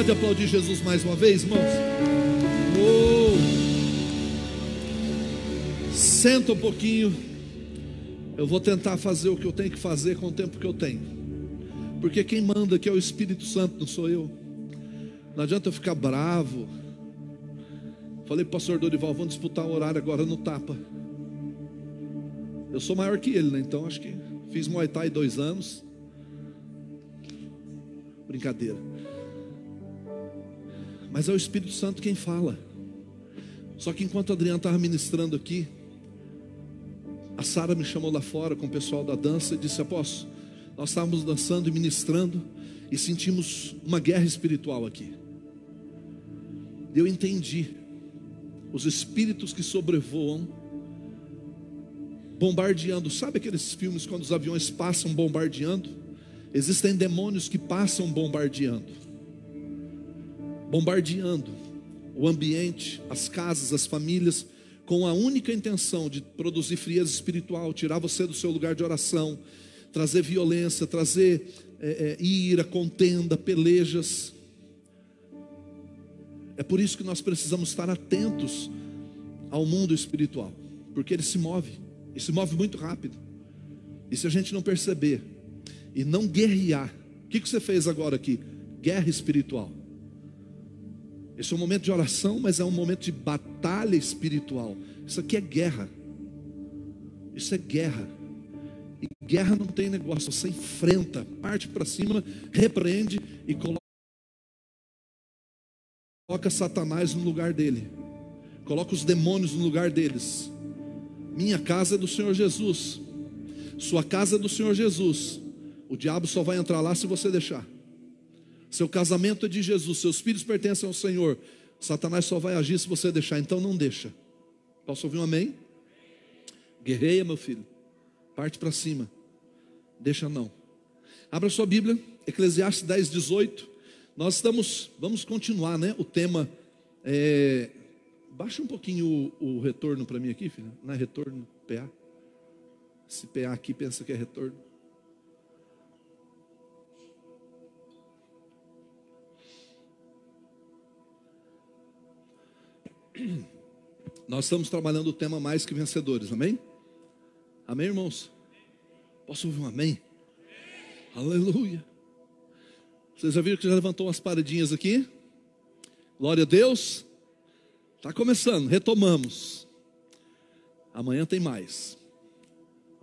Pode aplaudir Jesus mais uma vez, irmãos? Oh. Senta um pouquinho. Eu vou tentar fazer o que eu tenho que fazer com o tempo que eu tenho. Porque quem manda aqui é o Espírito Santo, não sou eu. Não adianta eu ficar bravo. Falei para o pastor Dorival, vamos disputar o horário agora no tapa. Eu sou maior que ele, né? Então acho que fiz Muay Thai dois anos. Brincadeira. Mas é o Espírito Santo quem fala. Só que enquanto Adriano estava ministrando aqui, a Sara me chamou lá fora com o pessoal da dança e disse: Apóstolo, nós estávamos dançando e ministrando e sentimos uma guerra espiritual aqui. Eu entendi os espíritos que sobrevoam, bombardeando. Sabe aqueles filmes quando os aviões passam bombardeando? Existem demônios que passam bombardeando bombardeando o ambiente, as casas, as famílias, com a única intenção de produzir frieza espiritual, tirar você do seu lugar de oração, trazer violência, trazer é, é, ira, contenda, pelejas. É por isso que nós precisamos estar atentos ao mundo espiritual, porque ele se move, e se move muito rápido. E se a gente não perceber e não guerrear, o que, que você fez agora aqui? Guerra espiritual. Esse é um momento de oração, mas é um momento de batalha espiritual. Isso aqui é guerra. Isso é guerra. E guerra não tem negócio, você enfrenta, parte para cima, repreende e coloca Satanás no lugar dele. Coloca os demônios no lugar deles. Minha casa é do Senhor Jesus. Sua casa é do Senhor Jesus. O diabo só vai entrar lá se você deixar. Seu casamento é de Jesus, seus filhos pertencem ao Senhor. Satanás só vai agir se você deixar, então não deixa. Posso ouvir um amém? Guerreia, meu filho. Parte para cima. Deixa não. Abra sua Bíblia, Eclesiastes 10, 18. Nós estamos, vamos continuar, né? O tema é. Baixa um pouquinho o, o retorno para mim aqui, filho. Não é retorno, PA. Esse PA aqui pensa que é retorno. Nós estamos trabalhando o tema mais que vencedores, amém? Amém, irmãos? Posso ouvir um amém? amém? Aleluia. Vocês já viram que já levantou umas paredinhas aqui? Glória a Deus. Está começando, retomamos. Amanhã tem mais.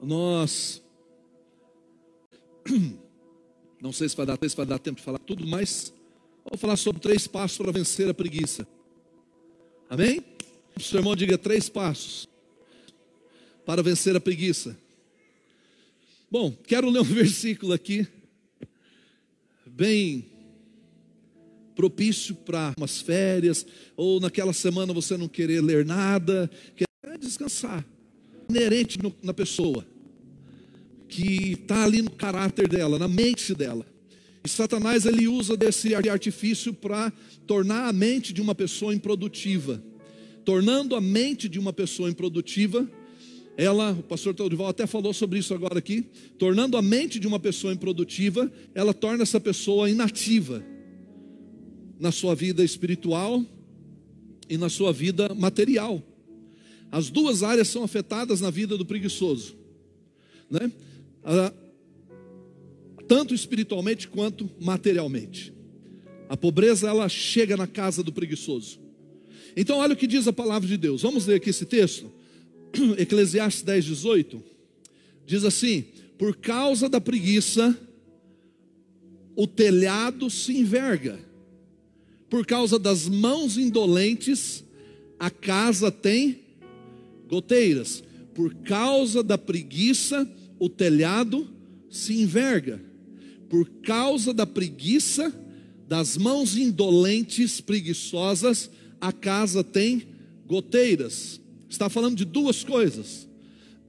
Nós. Não sei se vai dar, se vai dar tempo de falar tudo, mas vou falar sobre três passos para vencer a preguiça. Amém? O seu irmão diga três passos para vencer a preguiça. Bom, quero ler um versículo aqui, bem propício para umas férias, ou naquela semana você não querer ler nada, quer descansar. Inerente no, na pessoa, que está ali no caráter dela, na mente dela. Satanás ele usa desse artifício para tornar a mente de uma pessoa improdutiva. Tornando a mente de uma pessoa improdutiva, ela, o pastor Teodival até falou sobre isso agora aqui, tornando a mente de uma pessoa improdutiva, ela torna essa pessoa inativa na sua vida espiritual e na sua vida material. As duas áreas são afetadas na vida do preguiçoso, né? Tanto espiritualmente quanto materialmente. A pobreza ela chega na casa do preguiçoso. Então olha o que diz a palavra de Deus. Vamos ler aqui esse texto. Eclesiastes 10, 18. Diz assim: Por causa da preguiça, o telhado se enverga. Por causa das mãos indolentes, a casa tem goteiras. Por causa da preguiça, o telhado se enverga por causa da preguiça, das mãos indolentes, preguiçosas, a casa tem goteiras. Está falando de duas coisas: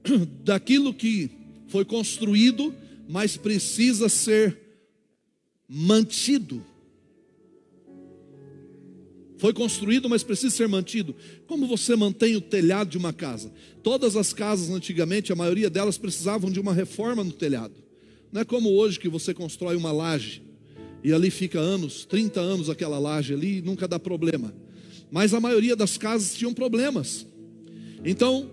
daquilo que foi construído, mas precisa ser mantido. Foi construído, mas precisa ser mantido. Como você mantém o telhado de uma casa? Todas as casas antigamente, a maioria delas precisavam de uma reforma no telhado. Não é como hoje que você constrói uma laje E ali fica anos, 30 anos aquela laje ali, nunca dá problema. Mas a maioria das casas tinham problemas. Então,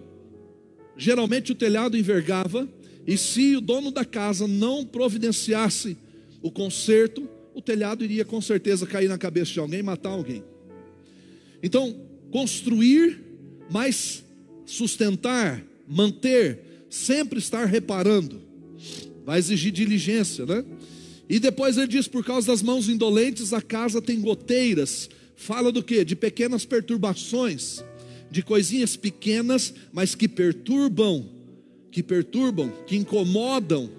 geralmente o telhado envergava, e se o dono da casa não providenciasse o conserto, o telhado iria com certeza cair na cabeça de alguém, matar alguém. Então, construir, mas sustentar, manter, sempre estar reparando, vai exigir diligência, né? E depois ele diz: por causa das mãos indolentes, a casa tem goteiras. Fala do que? De pequenas perturbações, de coisinhas pequenas, mas que perturbam, que perturbam, que incomodam,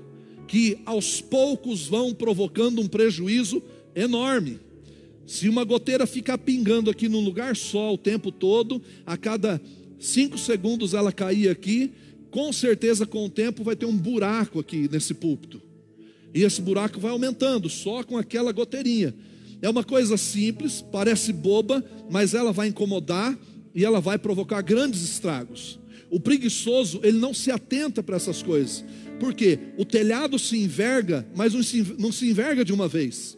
que aos poucos vão provocando um prejuízo enorme. Se uma goteira ficar pingando aqui num lugar só o tempo todo, a cada cinco segundos ela cair aqui, com certeza com o tempo vai ter um buraco aqui nesse púlpito. E esse buraco vai aumentando só com aquela goteirinha. É uma coisa simples, parece boba, mas ela vai incomodar e ela vai provocar grandes estragos. O preguiçoso, ele não se atenta para essas coisas. Porque o telhado se enverga, mas não se enverga de uma vez.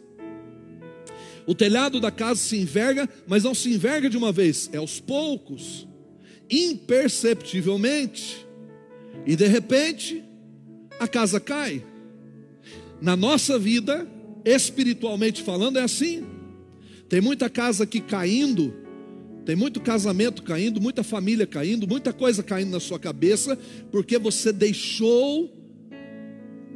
O telhado da casa se enverga, mas não se enverga de uma vez, é aos poucos, imperceptivelmente. E de repente, a casa cai. Na nossa vida, espiritualmente falando, é assim. Tem muita casa aqui caindo, tem muito casamento caindo, muita família caindo, muita coisa caindo na sua cabeça, porque você deixou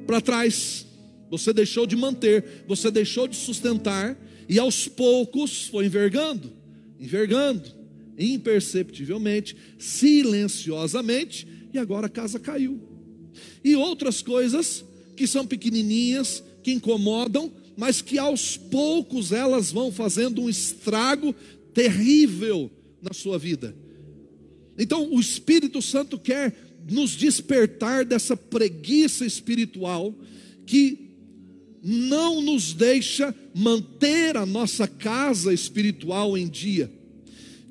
para trás, você deixou de manter, você deixou de sustentar, e aos poucos foi envergando, envergando, imperceptivelmente, silenciosamente, e agora a casa caiu. E outras coisas que são pequenininhas, que incomodam, mas que aos poucos elas vão fazendo um estrago terrível na sua vida. Então, o Espírito Santo quer nos despertar dessa preguiça espiritual que não nos deixa manter a nossa casa espiritual em dia,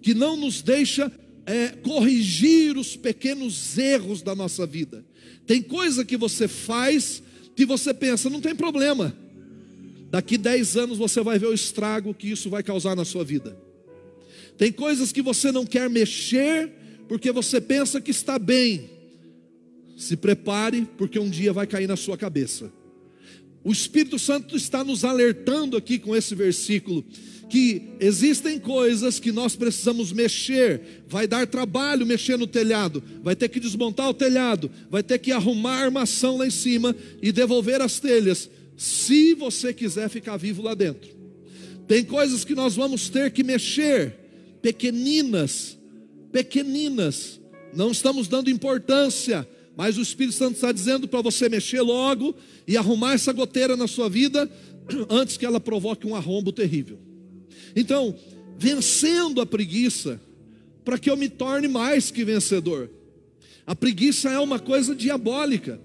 que não nos deixa é, corrigir os pequenos erros da nossa vida. Tem coisa que você faz que você pensa, não tem problema. Daqui 10 anos você vai ver o estrago que isso vai causar na sua vida. Tem coisas que você não quer mexer porque você pensa que está bem. Se prepare, porque um dia vai cair na sua cabeça. O Espírito Santo está nos alertando aqui com esse versículo que existem coisas que nós precisamos mexer, vai dar trabalho mexer no telhado, vai ter que desmontar o telhado, vai ter que arrumar a armação lá em cima e devolver as telhas, se você quiser ficar vivo lá dentro. Tem coisas que nós vamos ter que mexer, pequeninas, pequeninas, não estamos dando importância, mas o Espírito Santo está dizendo para você mexer logo e arrumar essa goteira na sua vida antes que ela provoque um arrombo terrível. Então, vencendo a preguiça, para que eu me torne mais que vencedor. A preguiça é uma coisa diabólica.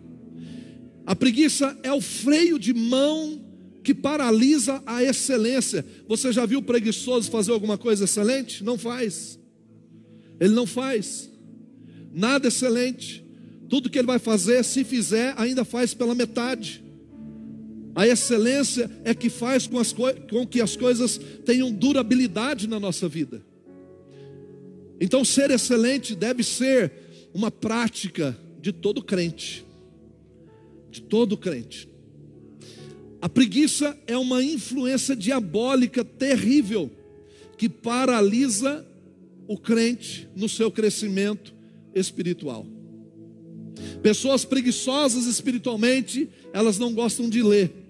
A preguiça é o freio de mão que paralisa a excelência. Você já viu o preguiçoso fazer alguma coisa excelente? Não faz. Ele não faz. Nada excelente. Tudo que ele vai fazer, se fizer, ainda faz pela metade. A excelência é que faz com, com que as coisas tenham durabilidade na nossa vida. Então, ser excelente deve ser uma prática de todo crente. De todo crente. A preguiça é uma influência diabólica terrível que paralisa o crente no seu crescimento espiritual. Pessoas preguiçosas espiritualmente, elas não gostam de ler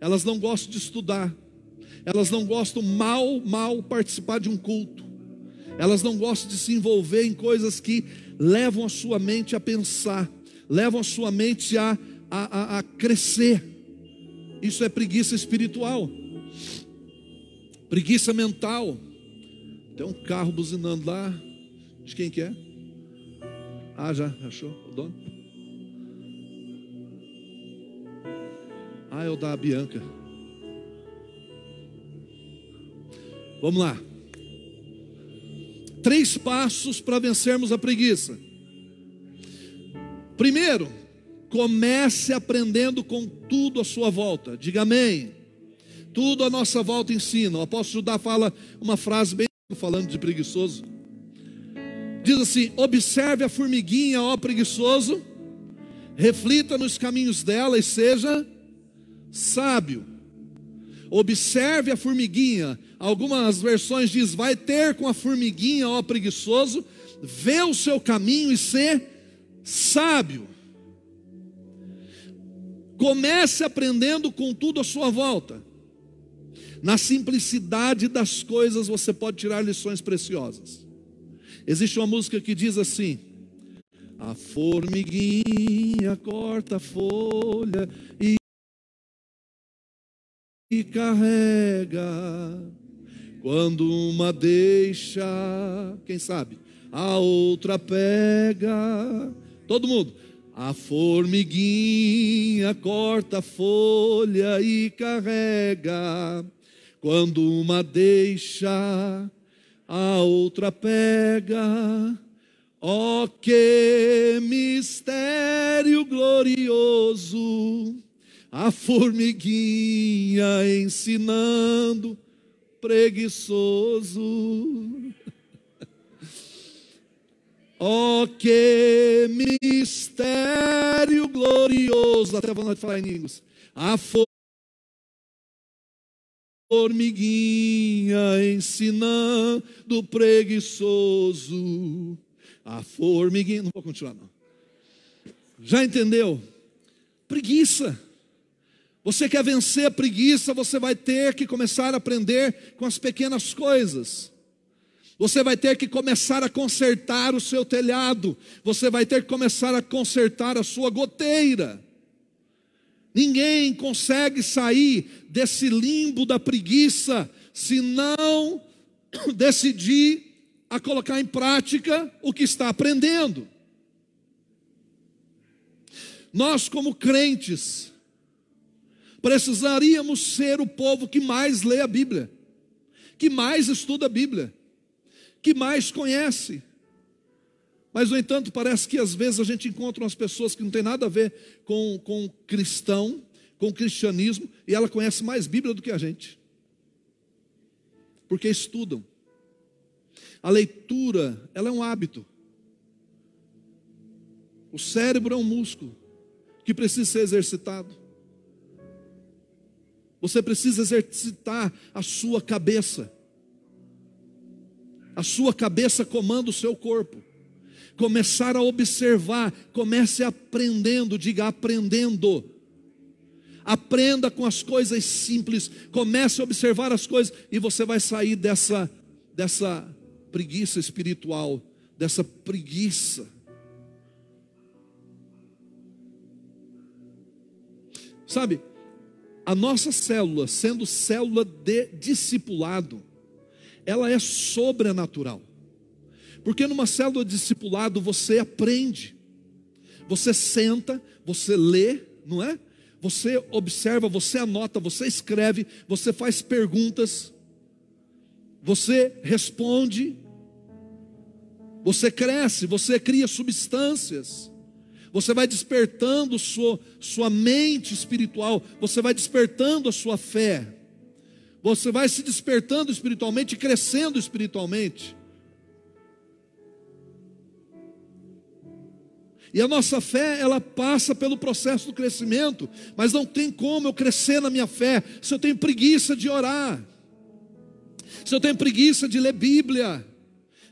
elas não gostam de estudar, elas não gostam mal, mal participar de um culto, elas não gostam de se envolver em coisas que levam a sua mente a pensar, levam a sua mente a, a, a, a crescer. Isso é preguiça espiritual, preguiça mental. Tem um carro buzinando lá, de quem que é? Ah, já achou o dono? Ah, é o da Bianca. Vamos lá. Três passos para vencermos a preguiça. Primeiro, comece aprendendo com tudo à sua volta. Diga amém. Tudo à nossa volta ensina. O apóstolo Judá fala uma frase bem falando de preguiçoso. Diz assim: Observe a formiguinha, ó preguiçoso, reflita nos caminhos dela e seja sábio. Observe a formiguinha. Algumas versões diz: Vai ter com a formiguinha, ó preguiçoso, vê o seu caminho e ser sábio. Comece aprendendo com tudo à sua volta. Na simplicidade das coisas você pode tirar lições preciosas. Existe uma música que diz assim: A formiguinha corta a folha e, e carrega. Quando uma deixa, quem sabe, a outra pega. Todo mundo. A formiguinha corta a folha e carrega. Quando uma deixa, a outra pega. Ó oh, que mistério glorioso! A formiguinha ensinando preguiçoso. Ó oh, que mistério glorioso! Até vou falar em línguas. A formiguinha ensinando preguiçoso. A formiguinha, não vou continuar não. Já entendeu? Preguiça. Você quer vencer a preguiça, você vai ter que começar a aprender com as pequenas coisas. Você vai ter que começar a consertar o seu telhado. Você vai ter que começar a consertar a sua goteira. Ninguém consegue sair desse limbo da preguiça se não decidir a colocar em prática o que está aprendendo. Nós, como crentes, precisaríamos ser o povo que mais lê a Bíblia, que mais estuda a Bíblia, que mais conhece. Mas, no entanto, parece que às vezes a gente encontra umas pessoas que não tem nada a ver com, com cristão, com cristianismo, e ela conhece mais Bíblia do que a gente. Porque estudam. A leitura, ela é um hábito. O cérebro é um músculo que precisa ser exercitado. Você precisa exercitar a sua cabeça. A sua cabeça comanda o seu corpo começar a observar, comece aprendendo, diga aprendendo. Aprenda com as coisas simples, comece a observar as coisas e você vai sair dessa dessa preguiça espiritual, dessa preguiça. Sabe, a nossa célula, sendo célula de discipulado, ela é sobrenatural. Porque numa célula de discipulado você aprende, você senta, você lê, não é? Você observa, você anota, você escreve, você faz perguntas, você responde, você cresce, você cria substâncias, você vai despertando sua, sua mente espiritual, você vai despertando a sua fé, você vai se despertando espiritualmente, crescendo espiritualmente. E a nossa fé, ela passa pelo processo do crescimento, mas não tem como eu crescer na minha fé se eu tenho preguiça de orar, se eu tenho preguiça de ler Bíblia,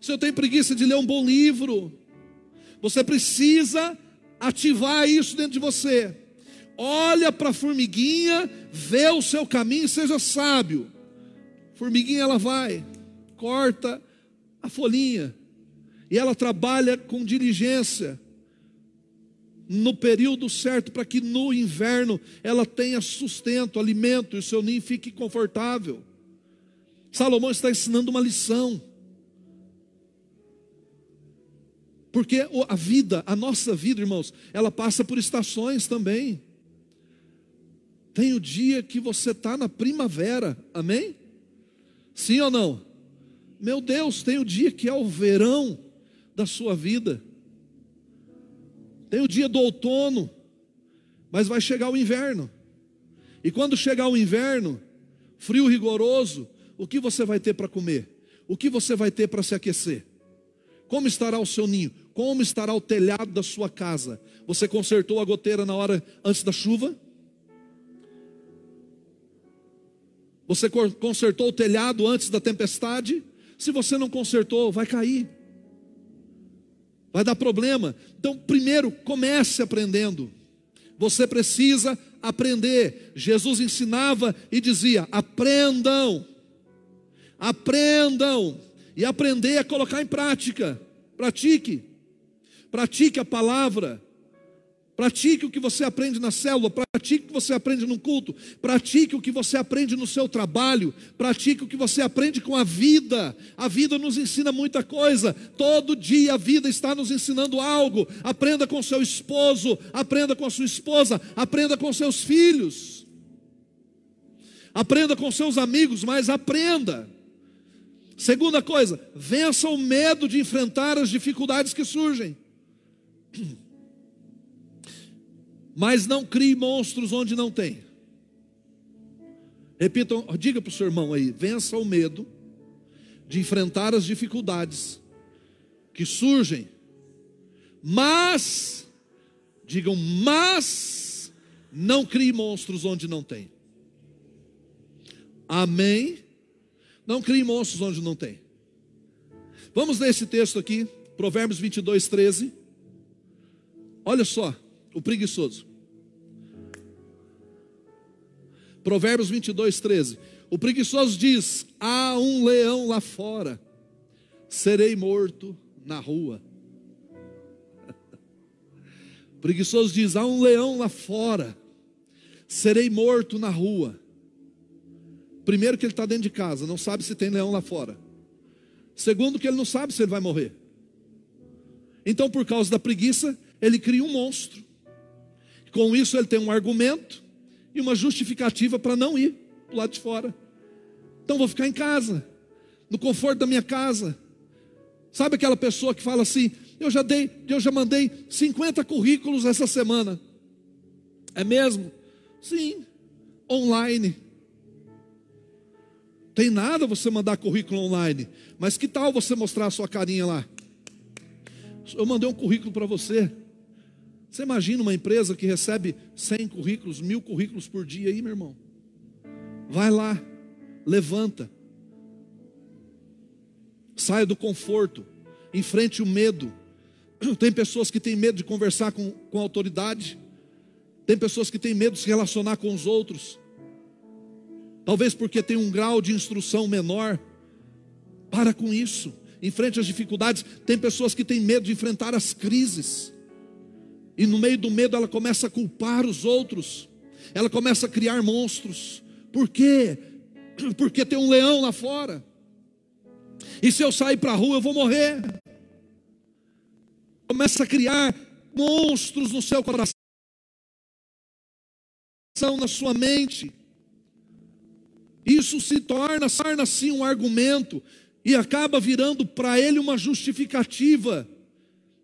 se eu tenho preguiça de ler um bom livro. Você precisa ativar isso dentro de você. Olha para a formiguinha, vê o seu caminho, seja sábio. Formiguinha ela vai, corta a folhinha, e ela trabalha com diligência no período certo, para que no inverno ela tenha sustento, alimento e o seu ninho fique confortável. Salomão está ensinando uma lição. Porque a vida, a nossa vida, irmãos, ela passa por estações também. Tem o dia que você está na primavera, amém? Sim ou não? Meu Deus, tem o dia que é o verão da sua vida. Tem o dia do outono, mas vai chegar o inverno. E quando chegar o inverno, frio rigoroso, o que você vai ter para comer? O que você vai ter para se aquecer? Como estará o seu ninho? Como estará o telhado da sua casa? Você consertou a goteira na hora antes da chuva? Você consertou o telhado antes da tempestade? Se você não consertou, vai cair. Vai dar problema. Então, primeiro, comece aprendendo. Você precisa aprender. Jesus ensinava e dizia: aprendam, aprendam. E aprender é colocar em prática. Pratique, pratique a palavra. Pratique o que você aprende na célula, pratique o que você aprende no culto, pratique o que você aprende no seu trabalho, pratique o que você aprende com a vida. A vida nos ensina muita coisa, todo dia a vida está nos ensinando algo. Aprenda com seu esposo, aprenda com sua esposa, aprenda com seus filhos, aprenda com seus amigos, mas aprenda. Segunda coisa, vença o medo de enfrentar as dificuldades que surgem. Mas não crie monstros onde não tem. Repitam, diga para o seu irmão aí: vença o medo de enfrentar as dificuldades que surgem, mas, digam, mas, não crie monstros onde não tem. Amém? Não crie monstros onde não tem. Vamos ler esse texto aqui, Provérbios 22, 13. Olha só, o preguiçoso. Provérbios 22, 13. O preguiçoso diz: Há um leão lá fora, serei morto na rua. O preguiçoso diz: Há um leão lá fora, serei morto na rua. Primeiro, que ele está dentro de casa, não sabe se tem leão lá fora. Segundo, que ele não sabe se ele vai morrer. Então, por causa da preguiça, ele cria um monstro. Com isso, ele tem um argumento e uma justificativa para não ir para o lado de fora. Então vou ficar em casa, no conforto da minha casa. Sabe aquela pessoa que fala assim: eu já dei, eu já mandei 50 currículos essa semana. É mesmo? Sim, online. Tem nada você mandar currículo online, mas que tal você mostrar a sua carinha lá? Eu mandei um currículo para você. Você imagina uma empresa que recebe 100 currículos, mil currículos por dia aí, meu irmão? Vai lá, levanta, saia do conforto, enfrente o medo. Tem pessoas que têm medo de conversar com, com autoridade, tem pessoas que têm medo de se relacionar com os outros, talvez porque tem um grau de instrução menor. Para com isso, enfrente as dificuldades. Tem pessoas que têm medo de enfrentar as crises. E no meio do medo ela começa a culpar os outros. Ela começa a criar monstros. Por quê? Porque tem um leão lá fora. E se eu sair para a rua eu vou morrer. Começa a criar monstros no seu coração, na sua mente. Isso se torna, torna assim um argumento e acaba virando para ele uma justificativa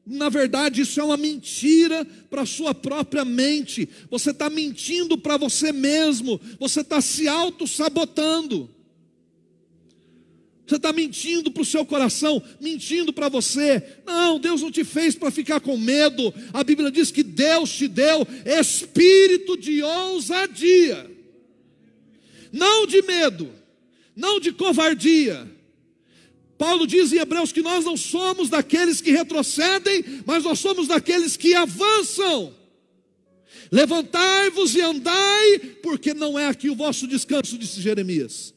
na verdade, isso é uma mentira para a sua própria mente. Você está mentindo para você mesmo. Você está se auto-sabotando. Você está mentindo para o seu coração, mentindo para você. Não, Deus não te fez para ficar com medo. A Bíblia diz que Deus te deu espírito de ousadia, não de medo, não de covardia Paulo diz em Hebreus que nós não somos daqueles que retrocedem, mas nós somos daqueles que avançam. Levantai-vos e andai, porque não é aqui o vosso descanso, disse Jeremias.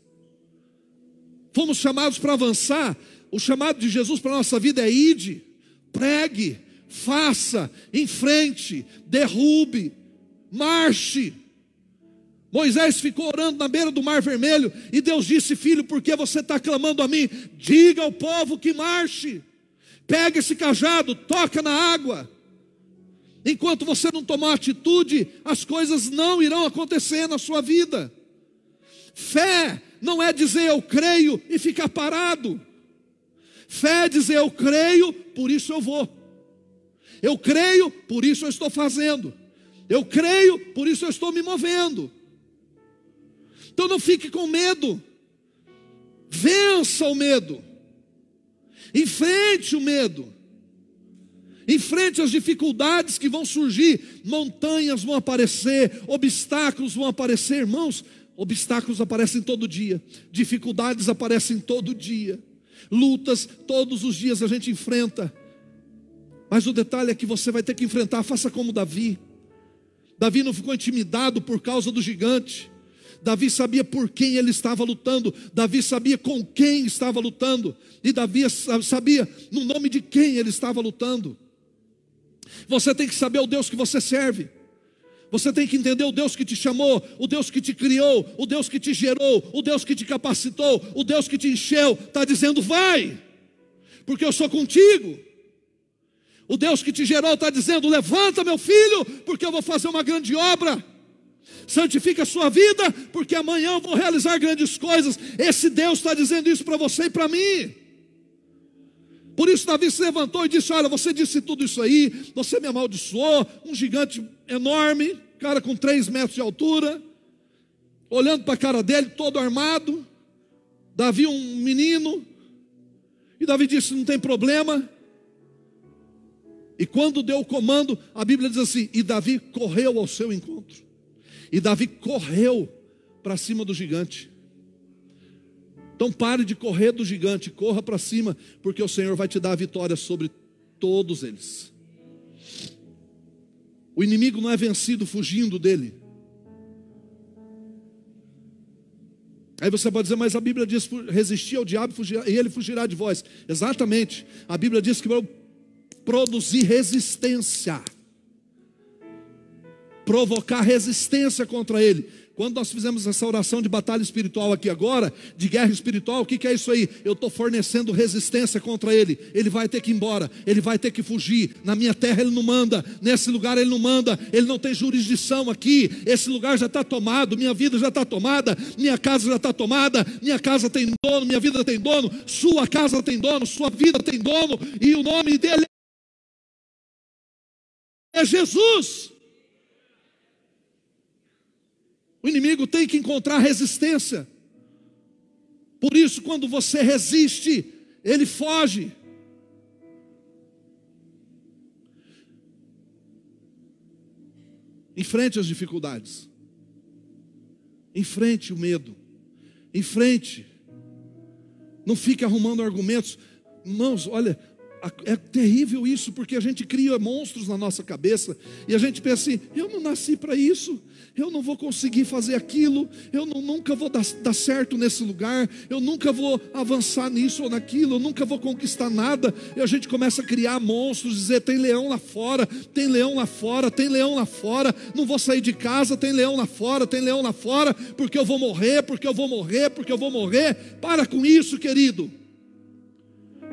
Fomos chamados para avançar. O chamado de Jesus para a nossa vida é ide, pregue, faça, enfrente, derrube, marche. Moisés ficou orando na beira do mar vermelho e Deus disse: Filho, por que você está clamando a mim? Diga ao povo que marche, pega esse cajado, toca na água. Enquanto você não tomar atitude, as coisas não irão acontecer na sua vida. Fé não é dizer eu creio e ficar parado. Fé é dizer eu creio, por isso eu vou. Eu creio, por isso eu estou fazendo. Eu creio, por isso eu estou me movendo. Então não fique com medo. Vença o medo. Enfrente o medo. Enfrente as dificuldades que vão surgir, montanhas vão aparecer, obstáculos vão aparecer, irmãos. Obstáculos aparecem todo dia, dificuldades aparecem todo dia, lutas todos os dias a gente enfrenta. Mas o detalhe é que você vai ter que enfrentar, faça como Davi. Davi não ficou intimidado por causa do gigante. Davi sabia por quem ele estava lutando, Davi sabia com quem estava lutando, e Davi sabia no nome de quem ele estava lutando. Você tem que saber o Deus que você serve. Você tem que entender o Deus que te chamou, o Deus que te criou, o Deus que te gerou, o Deus que te capacitou, o Deus que te encheu, está dizendo: vai, porque eu sou contigo. O Deus que te gerou está dizendo: levanta, meu filho, porque eu vou fazer uma grande obra. Santifica a sua vida, porque amanhã eu vou realizar grandes coisas. Esse Deus está dizendo isso para você e para mim. Por isso Davi se levantou e disse: Olha, você disse tudo isso aí, você me amaldiçoou, um gigante enorme, cara com três metros de altura, olhando para a cara dele, todo armado. Davi, um menino, e Davi disse: Não tem problema. E quando deu o comando, a Bíblia diz assim: E Davi correu ao seu encontro. E Davi correu para cima do gigante. Então pare de correr do gigante, corra para cima, porque o Senhor vai te dar a vitória sobre todos eles. O inimigo não é vencido fugindo dele. Aí você pode dizer, mas a Bíblia diz: resistir ao diabo e ele fugirá de vós. Exatamente. A Bíblia diz que vai produzir resistência, provocar resistência contra ele. Quando nós fizemos essa oração de batalha espiritual aqui agora, de guerra espiritual, o que, que é isso aí? Eu estou fornecendo resistência contra ele. Ele vai ter que ir embora, ele vai ter que fugir. Na minha terra ele não manda, nesse lugar ele não manda, ele não tem jurisdição aqui. Esse lugar já está tomado, minha vida já está tomada, minha casa já está tomada, minha casa tem dono, minha vida tem dono, sua casa tem dono, sua vida tem dono, e o nome dele é Jesus. O inimigo tem que encontrar resistência. Por isso, quando você resiste, ele foge. Enfrente as dificuldades. Enfrente o medo. Enfrente. Não fique arrumando argumentos. Irmãos, olha, é terrível isso, porque a gente cria monstros na nossa cabeça e a gente pensa assim: eu não nasci para isso, eu não vou conseguir fazer aquilo, eu não, nunca vou dar, dar, certo nesse lugar, eu nunca vou avançar nisso ou naquilo, eu nunca vou conquistar nada. E a gente começa a criar monstros, dizer: tem leão lá fora, tem leão lá fora, tem leão lá fora, não vou sair de casa, tem leão lá fora, tem leão lá fora, porque eu vou morrer, porque eu vou morrer, porque eu vou morrer. Para com isso, querido.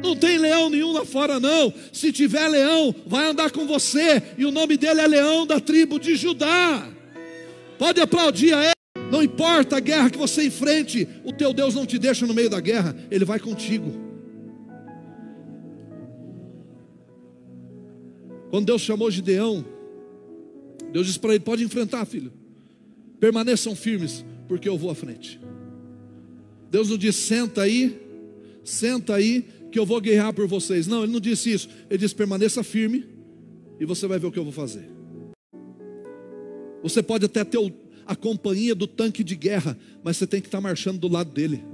Não tem leão nenhum lá fora, não. Se tiver leão, vai andar com você. E o nome dele é Leão da tribo de Judá. Pode aplaudir a ele. Não importa a guerra que você enfrente, o teu Deus não te deixa no meio da guerra, ele vai contigo. Quando Deus chamou Gideão, Deus disse para ele: Pode enfrentar, filho, permaneçam firmes, porque eu vou à frente. Deus não disse: Senta aí, senta aí, que eu vou guerrear por vocês. Não, ele não disse isso. Ele disse: permaneça firme e você vai ver o que eu vou fazer. Você pode até ter a companhia do tanque de guerra, mas você tem que estar marchando do lado dele.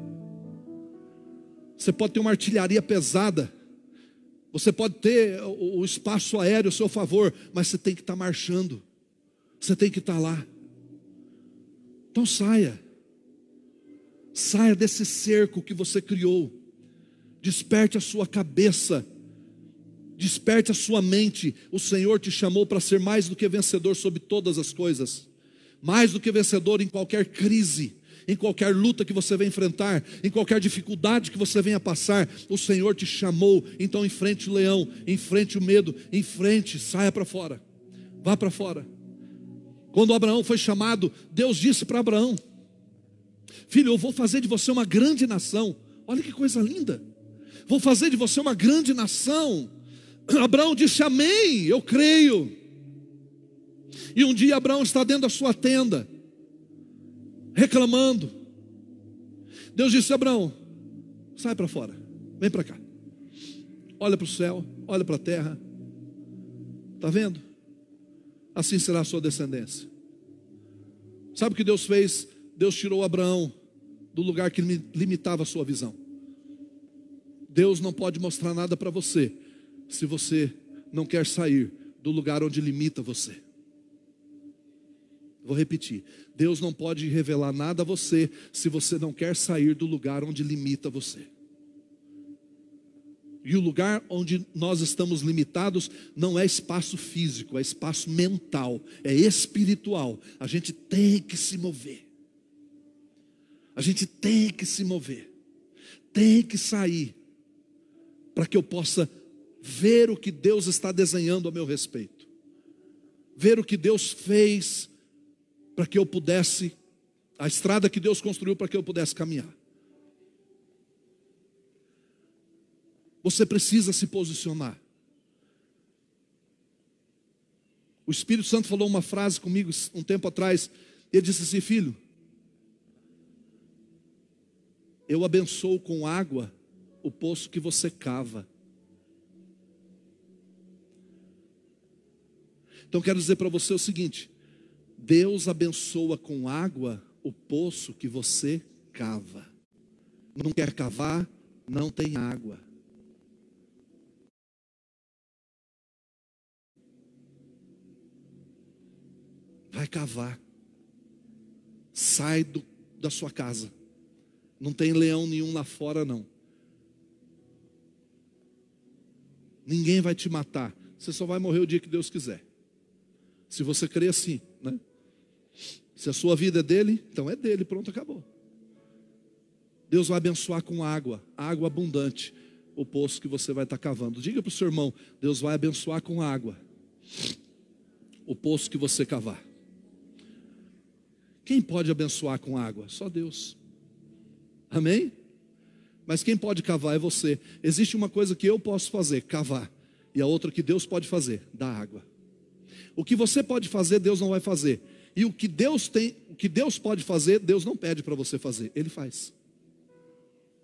Você pode ter uma artilharia pesada, você pode ter o espaço aéreo a seu favor, mas você tem que estar marchando, você tem que estar lá. Então saia, saia desse cerco que você criou. Desperte a sua cabeça, desperte a sua mente. O Senhor te chamou para ser mais do que vencedor sobre todas as coisas, mais do que vencedor em qualquer crise, em qualquer luta que você venha enfrentar, em qualquer dificuldade que você venha passar. O Senhor te chamou, então enfrente o leão, enfrente o medo, enfrente, saia para fora, vá para fora. Quando Abraão foi chamado, Deus disse para Abraão: Filho, eu vou fazer de você uma grande nação. Olha que coisa linda vou fazer de você uma grande nação. Abraão disse: Amém, eu creio. E um dia Abraão está dentro da sua tenda, reclamando, Deus disse: Abraão, sai para fora, vem para cá. Olha para o céu, olha para a terra. Está vendo? Assim será a sua descendência. Sabe o que Deus fez? Deus tirou Abraão do lugar que limitava a sua visão. Deus não pode mostrar nada para você se você não quer sair do lugar onde limita você. Vou repetir: Deus não pode revelar nada a você se você não quer sair do lugar onde limita você. E o lugar onde nós estamos limitados não é espaço físico, é espaço mental, é espiritual. A gente tem que se mover. A gente tem que se mover. Tem que sair para que eu possa ver o que Deus está desenhando a meu respeito. Ver o que Deus fez para que eu pudesse, a estrada que Deus construiu para que eu pudesse caminhar. Você precisa se posicionar. O Espírito Santo falou uma frase comigo um tempo atrás. Ele disse assim: Filho, eu abençoo com água o poço que você cava. Então quero dizer para você o seguinte: Deus abençoa com água o poço que você cava. Não quer cavar, não tem água. Vai cavar. Sai do, da sua casa. Não tem leão nenhum lá fora, não. Ninguém vai te matar. Você só vai morrer o dia que Deus quiser. Se você crê assim, né? Se a sua vida é dele, então é dele, pronto, acabou. Deus vai abençoar com água, água abundante, o poço que você vai estar cavando. Diga para o seu irmão: Deus vai abençoar com água, o poço que você cavar. Quem pode abençoar com água? Só Deus. Amém? Mas quem pode cavar é você. Existe uma coisa que eu posso fazer, cavar, e a outra que Deus pode fazer, dar água. O que você pode fazer, Deus não vai fazer. E o que Deus tem, o que Deus pode fazer, Deus não pede para você fazer, ele faz.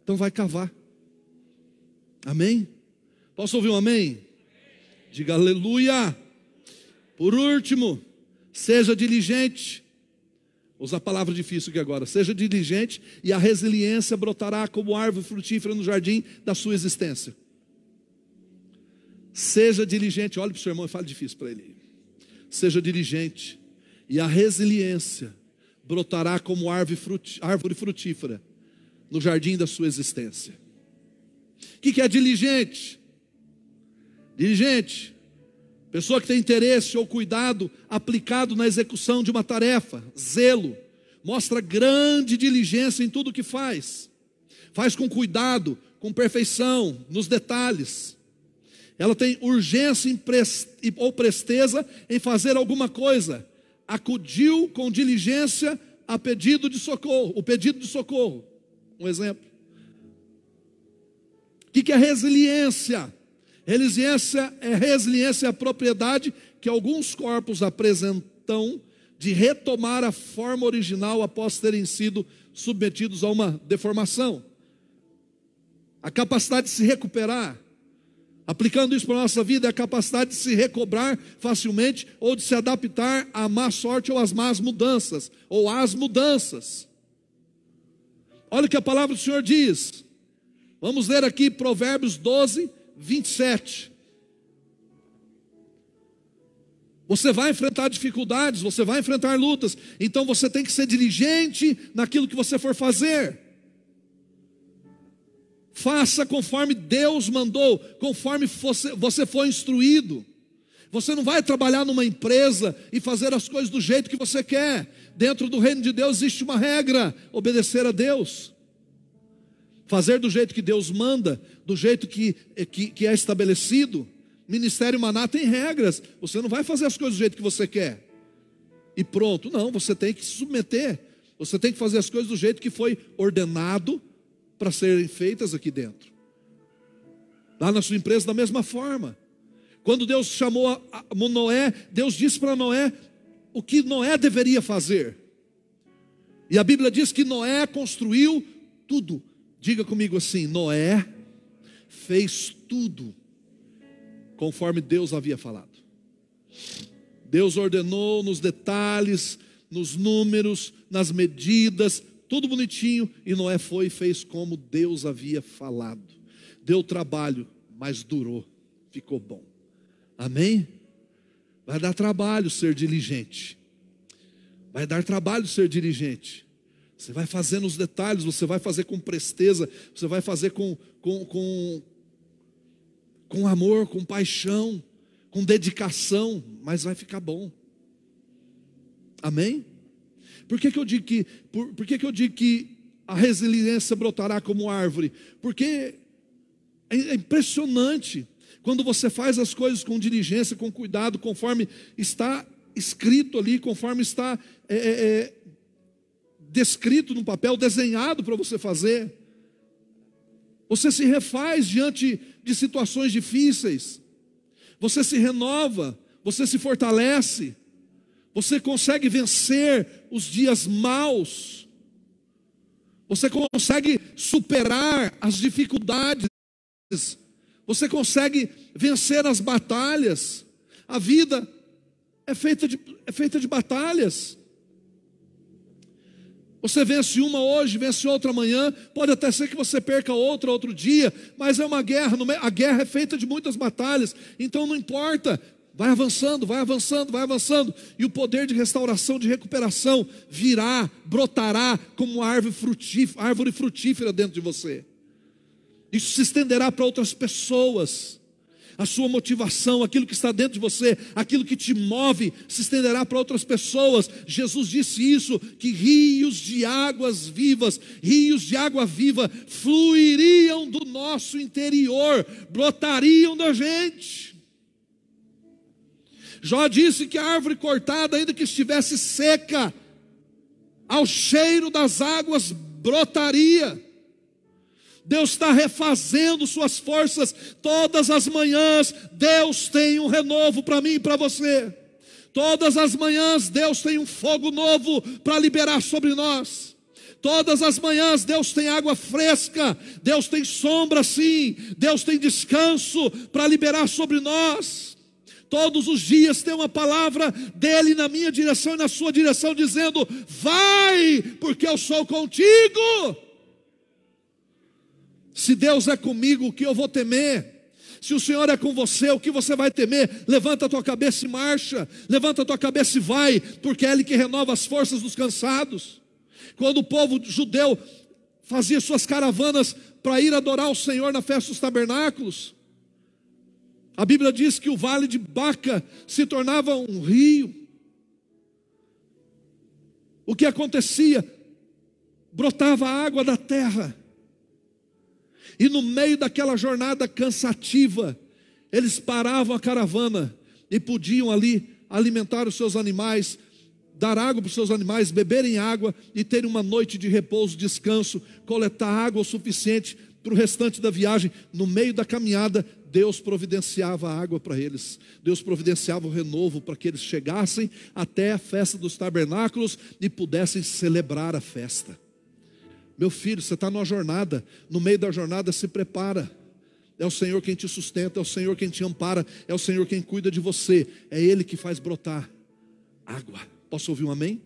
Então vai cavar. Amém? Posso ouvir um amém? Diga aleluia. Por último, seja diligente. Usa a palavra difícil aqui agora. Seja diligente e a resiliência brotará como árvore frutífera no jardim da sua existência. Seja diligente. Olhe para o seu irmão e fale difícil para ele. Seja diligente e a resiliência brotará como árvore frutífera no jardim da sua existência. O que é diligente? Diligente, pessoa que tem interesse ou cuidado aplicado na execução de uma tarefa, zelo, mostra grande diligência em tudo que faz, faz com cuidado, com perfeição, nos detalhes. Ela tem urgência ou presteza em fazer alguma coisa, acudiu com diligência a pedido de socorro, o pedido de socorro. Um exemplo. O que é resiliência? Resiliência é resiliência é a propriedade que alguns corpos apresentam de retomar a forma original após terem sido submetidos a uma deformação. A capacidade de se recuperar, Aplicando isso para a nossa vida, é a capacidade de se recobrar facilmente ou de se adaptar à má sorte ou às más mudanças, ou às mudanças. Olha o que a palavra do Senhor diz. Vamos ler aqui Provérbios 12, 27. Você vai enfrentar dificuldades, você vai enfrentar lutas, então você tem que ser diligente naquilo que você for fazer. Faça conforme Deus mandou, conforme você, você foi instruído. Você não vai trabalhar numa empresa e fazer as coisas do jeito que você quer. Dentro do reino de Deus existe uma regra: obedecer a Deus. Fazer do jeito que Deus manda, do jeito que, que, que é estabelecido. Ministério Maná tem regras. Você não vai fazer as coisas do jeito que você quer. E pronto. Não, você tem que se submeter. Você tem que fazer as coisas do jeito que foi ordenado para serem feitas aqui dentro. Lá na sua empresa, da mesma forma. Quando Deus chamou a, a Noé, Deus disse para Noé o que Noé deveria fazer. E a Bíblia diz que Noé construiu tudo. Diga comigo assim: Noé fez tudo conforme Deus havia falado. Deus ordenou nos detalhes, nos números, nas medidas, tudo bonitinho, e Noé foi e fez como Deus havia falado. Deu trabalho, mas durou, ficou bom. Amém? Vai dar trabalho ser diligente. Vai dar trabalho ser diligente. Você vai fazer nos detalhes, você vai fazer com presteza, você vai fazer com, com, com, com amor, com paixão, com dedicação, mas vai ficar bom. Amém? Por que, que eu digo que, por, por que, que eu digo que a resiliência brotará como árvore? Porque é, é impressionante quando você faz as coisas com diligência, com cuidado, conforme está escrito ali, conforme está é, é, é descrito no papel, desenhado para você fazer. Você se refaz diante de situações difíceis. Você se renova, você se fortalece. Você consegue vencer os dias maus. Você consegue superar as dificuldades. Você consegue vencer as batalhas. A vida é feita de, é feita de batalhas. Você vence uma hoje, vence outra amanhã, pode até ser que você perca outra outro dia, mas é uma guerra, a guerra é feita de muitas batalhas, então não importa, vai avançando, vai avançando, vai avançando, e o poder de restauração, de recuperação virá, brotará como árvore árvore frutífera dentro de você. Isso se estenderá para outras pessoas a sua motivação, aquilo que está dentro de você, aquilo que te move, se estenderá para outras pessoas. Jesus disse isso: que rios de águas vivas, rios de água viva, fluiriam do nosso interior, brotariam da gente. Jó disse que a árvore cortada, ainda que estivesse seca, ao cheiro das águas brotaria. Deus está refazendo suas forças todas as manhãs. Deus tem um renovo para mim e para você. Todas as manhãs Deus tem um fogo novo para liberar sobre nós. Todas as manhãs Deus tem água fresca, Deus tem sombra sim, Deus tem descanso para liberar sobre nós. Todos os dias tem uma palavra dele na minha direção e na sua direção, dizendo: Vai, porque eu sou contigo. Se Deus é comigo, o que eu vou temer? Se o Senhor é com você, o que você vai temer? Levanta a tua cabeça e marcha, levanta a tua cabeça e vai, porque é Ele que renova as forças dos cansados. Quando o povo judeu fazia suas caravanas para ir adorar o Senhor na festa dos tabernáculos, a Bíblia diz que o vale de Baca se tornava um rio. O que acontecia? Brotava água da terra e no meio daquela jornada cansativa, eles paravam a caravana e podiam ali alimentar os seus animais, dar água para os seus animais, beberem água e terem uma noite de repouso, descanso, coletar água o suficiente para o restante da viagem. No meio da caminhada, Deus providenciava água para eles, Deus providenciava o renovo para que eles chegassem até a festa dos tabernáculos e pudessem celebrar a festa. Meu filho, você está numa jornada, no meio da jornada se prepara. É o Senhor quem te sustenta, é o Senhor quem te ampara, é o Senhor quem cuida de você, é Ele que faz brotar água. Posso ouvir um amém?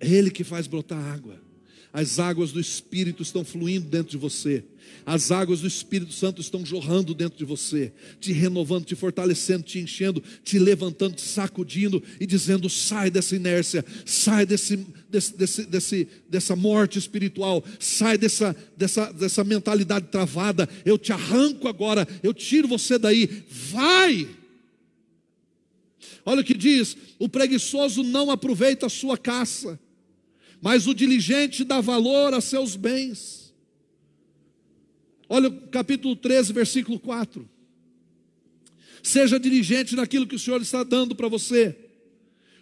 É Ele que faz brotar água. As águas do Espírito estão fluindo dentro de você. As águas do Espírito Santo estão jorrando dentro de você, te renovando, te fortalecendo, te enchendo, te levantando, te sacudindo e dizendo: sai dessa inércia, sai desse, desse, desse, desse dessa morte espiritual, sai dessa, dessa, dessa mentalidade travada. Eu te arranco agora, eu tiro você daí. Vai! Olha o que diz: o preguiçoso não aproveita a sua caça mas o diligente dá valor a seus bens. Olha o capítulo 13, versículo 4. Seja diligente naquilo que o Senhor está dando para você.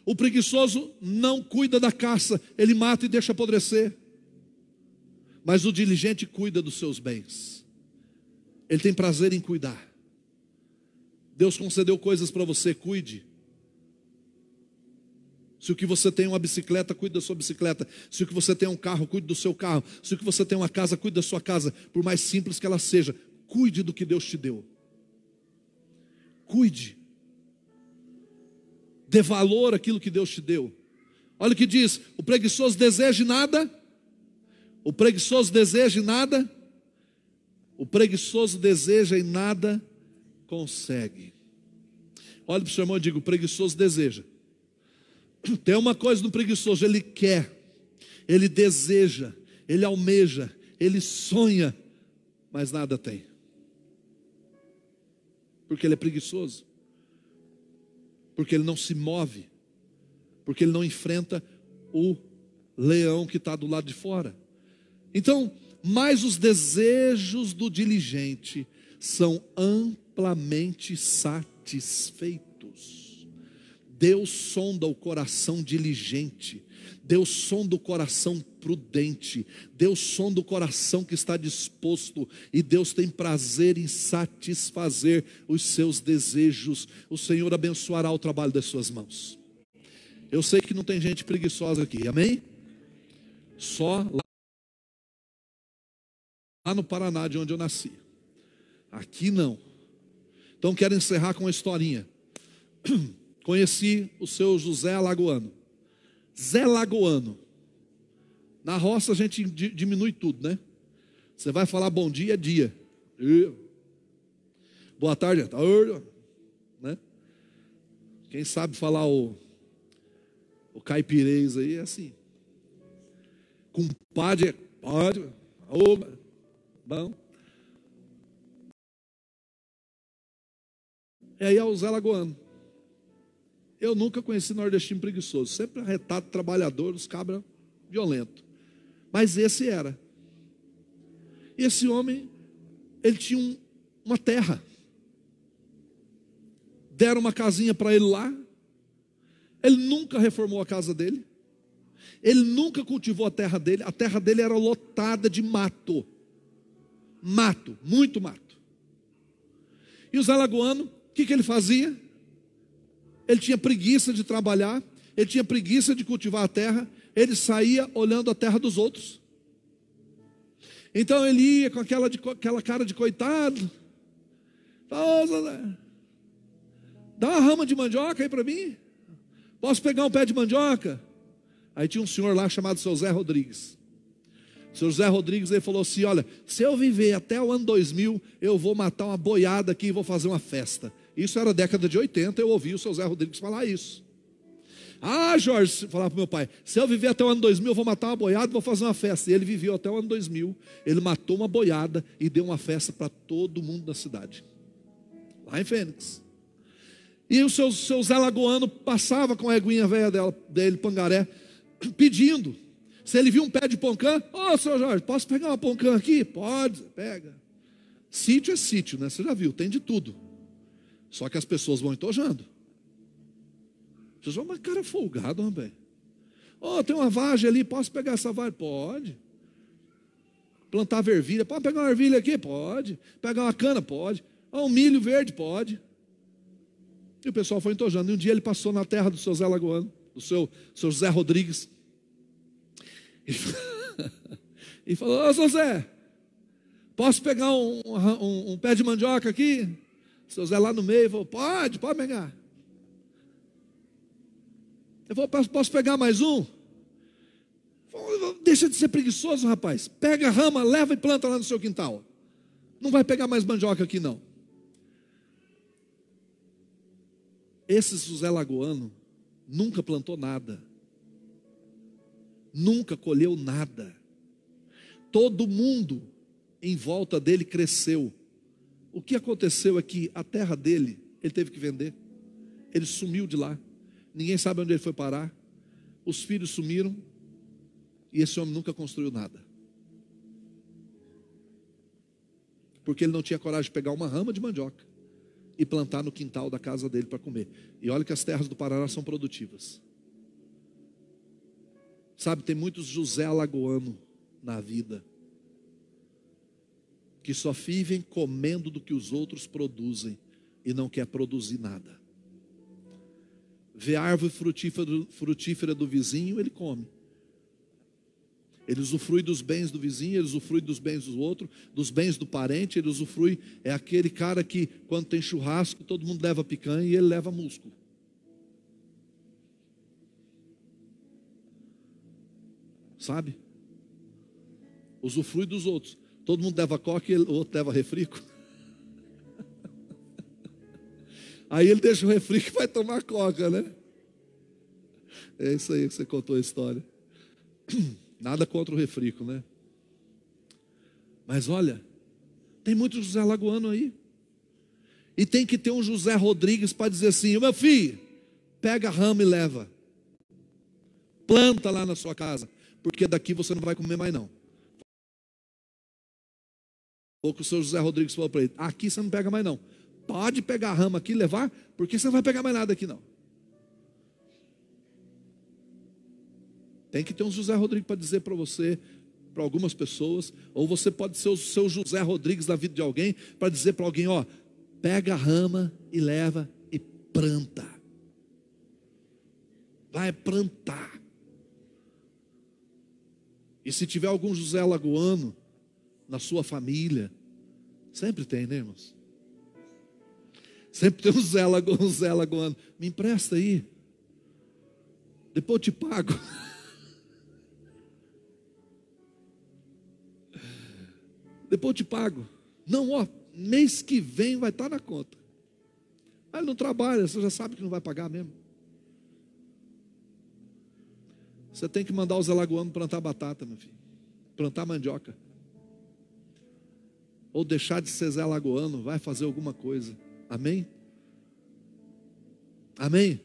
O preguiçoso não cuida da caça, ele mata e deixa apodrecer. Mas o diligente cuida dos seus bens. Ele tem prazer em cuidar. Deus concedeu coisas para você, cuide. Se o que você tem é uma bicicleta, cuide da sua bicicleta. Se o que você tem é um carro, cuide do seu carro. Se o que você tem é uma casa, cuide da sua casa. Por mais simples que ela seja, cuide do que Deus te deu. Cuide. Dê valor àquilo que Deus te deu. Olha o que diz: o preguiçoso deseja nada. O preguiçoso deseja nada. O preguiçoso deseja e nada consegue. Olha para o seu irmão e diga: o preguiçoso deseja tem uma coisa no preguiçoso: ele quer, ele deseja, ele almeja, ele sonha, mas nada tem, porque ele é preguiçoso, porque ele não se move, porque ele não enfrenta o leão que está do lado de fora. Então, mas os desejos do diligente são amplamente satisfeitos. Deus sonda o coração diligente, Deus sonda o coração prudente, Deus sonda o coração que está disposto, e Deus tem prazer em satisfazer os seus desejos. O Senhor abençoará o trabalho das suas mãos. Eu sei que não tem gente preguiçosa aqui, amém? Só lá no Paraná, de onde eu nasci. Aqui não. Então quero encerrar com uma historinha. Conheci o seu José Alagoano. Zé Lagoano. Na roça a gente diminui tudo, né? Você vai falar bom dia, é dia. Boa tarde, é tarde. Né? Quem sabe falar o, o caipirês aí é assim. Compadre é pode. Oba, bom. E aí é o Zé Lagoano. Eu nunca conheci nordestino preguiçoso, sempre arretado, trabalhador, os cabras violentos. Mas esse era. E esse homem, ele tinha um, uma terra. Deram uma casinha para ele lá. Ele nunca reformou a casa dele. Ele nunca cultivou a terra dele. A terra dele era lotada de mato. Mato, muito mato. E os alagoanos, o que, que ele fazia? Ele tinha preguiça de trabalhar, ele tinha preguiça de cultivar a terra, ele saía olhando a terra dos outros. Então ele ia com aquela, de, aquela cara de coitado. Dá uma rama de mandioca aí para mim. Posso pegar um pé de mandioca? Aí tinha um senhor lá chamado seu Zé Rodrigues. Seu Zé Rodrigues ele falou assim: Olha, se eu viver até o ano 2000, eu vou matar uma boiada aqui e vou fazer uma festa. Isso era década de 80, eu ouvi o seu Zé Rodrigues falar isso. Ah, Jorge, falar para meu pai, se eu viver até o ano 2000, eu vou matar uma boiada e vou fazer uma festa. E ele viveu até o ano 2000, ele matou uma boiada e deu uma festa para todo mundo da cidade, lá em Fênix. E o seu, seu Zé Lagoano passava com a eguinha velha dela, dele, pangaré, pedindo. Se ele viu um pé de poncã, ô oh, seu Jorge, posso pegar uma poncã aqui? Pode, pega. Sítio é sítio, né? Você já viu, tem de tudo. Só que as pessoas vão entojando. Vocês vão, mas cara folgado, rapaz. Oh, tem uma vagem ali, posso pegar essa vagem? Pode. Plantar vervilha, pode pegar uma ervilha aqui? Pode. Pegar uma cana? Pode. Um milho verde? Pode. E o pessoal foi entojando. E um dia ele passou na terra do seu Zé Lagoano, do seu, seu Zé Rodrigues. E, e falou: Ô, oh, seu Zé, posso pegar um, um, um pé de mandioca aqui? Seu Zé lá no meio falou: Pode, pode pegar. Eu falei: Posso pegar mais um? Deixa de ser preguiçoso, rapaz. Pega a rama, leva e planta lá no seu quintal. Não vai pegar mais mandioca aqui, não. Esse José Lagoano nunca plantou nada. Nunca colheu nada. Todo mundo em volta dele cresceu o que aconteceu é que a terra dele, ele teve que vender. Ele sumiu de lá. Ninguém sabe onde ele foi parar. Os filhos sumiram. E esse homem nunca construiu nada. Porque ele não tinha coragem de pegar uma rama de mandioca e plantar no quintal da casa dele para comer. E olha que as terras do Paraná são produtivas. Sabe, tem muitos José Alagoano na vida que só vivem comendo do que os outros produzem e não quer produzir nada. vê a árvore frutífera, frutífera do vizinho, ele come. Ele usufrui dos bens do vizinho, ele usufrui dos bens do outro, dos bens do parente, ele usufrui. É aquele cara que, quando tem churrasco, todo mundo leva picanha e ele leva músculo. Sabe? Usufrui dos outros. Todo mundo leva coca e o outro leva refrico. Aí ele deixa o refrico e vai tomar coca, né? É isso aí que você contou a história. Nada contra o refrico, né? Mas olha, tem muito José Lagoano aí. E tem que ter um José Rodrigues para dizer assim: meu filho, pega a rama e leva. Planta lá na sua casa, porque daqui você não vai comer mais não. Ou que o seu José Rodrigues falou para ele: aqui você não pega mais não. Pode pegar a rama aqui e levar, porque você não vai pegar mais nada aqui não. Tem que ter um José Rodrigues para dizer para você, para algumas pessoas, ou você pode ser o seu José Rodrigues da vida de alguém para dizer para alguém, ó, pega a rama e leva e planta. Vai plantar. E se tiver algum José Alagoano na sua família, sempre tem, né, irmãos? Sempre tem um Zé Alagoano, um Zé. Me empresta aí. Depois eu te pago. depois eu te pago. Não, ó, mês que vem vai estar na conta. Ele não trabalha, você já sabe que não vai pagar mesmo. Você tem que mandar os alagoanos plantar batata, meu filho. Plantar mandioca. Ou deixar de ser Zé Alagoano, vai fazer alguma coisa. Amém? Amém?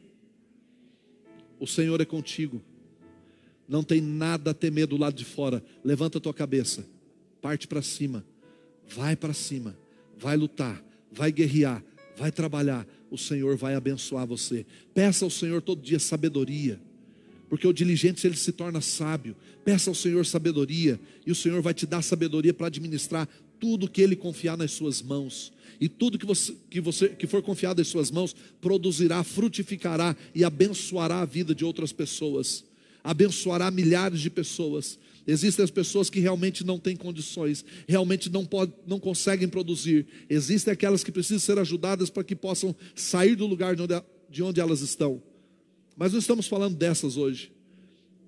O Senhor é contigo. Não tem nada a temer do lado de fora. Levanta a tua cabeça parte para cima, vai para cima, vai lutar, vai guerrear, vai trabalhar. O Senhor vai abençoar você. Peça ao Senhor todo dia sabedoria, porque o diligente ele se torna sábio. Peça ao Senhor sabedoria, e o Senhor vai te dar sabedoria para administrar tudo que Ele confiar nas suas mãos. E tudo que você, que você que for confiado em suas mãos produzirá, frutificará e abençoará a vida de outras pessoas. Abençoará milhares de pessoas. Existem as pessoas que realmente não têm condições, realmente não, pode, não conseguem produzir. Existem aquelas que precisam ser ajudadas para que possam sair do lugar de onde, de onde elas estão. Mas não estamos falando dessas hoje.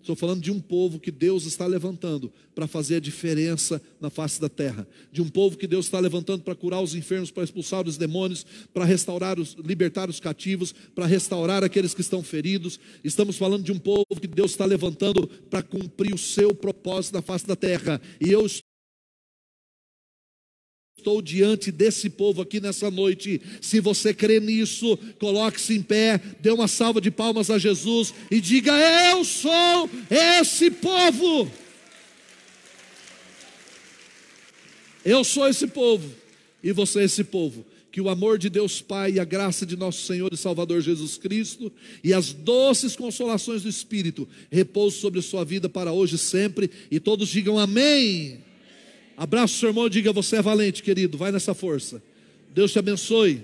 Estou falando de um povo que Deus está levantando para fazer a diferença na face da terra. De um povo que Deus está levantando para curar os enfermos, para expulsar os demônios, para restaurar os, libertar os cativos, para restaurar aqueles que estão feridos. Estamos falando de um povo que Deus está levantando para cumprir o seu propósito na face da terra. E eu Estou diante desse povo aqui nessa noite. Se você crê nisso, coloque-se em pé, dê uma salva de palmas a Jesus e diga: Eu sou esse povo. Eu sou esse povo e você é esse povo. Que o amor de Deus Pai e a graça de nosso Senhor e Salvador Jesus Cristo e as doces consolações do Espírito repousem sobre a sua vida para hoje e sempre. E todos digam amém. Abraça o seu irmão e diga: Você é valente, querido. Vai nessa força. Deus te abençoe.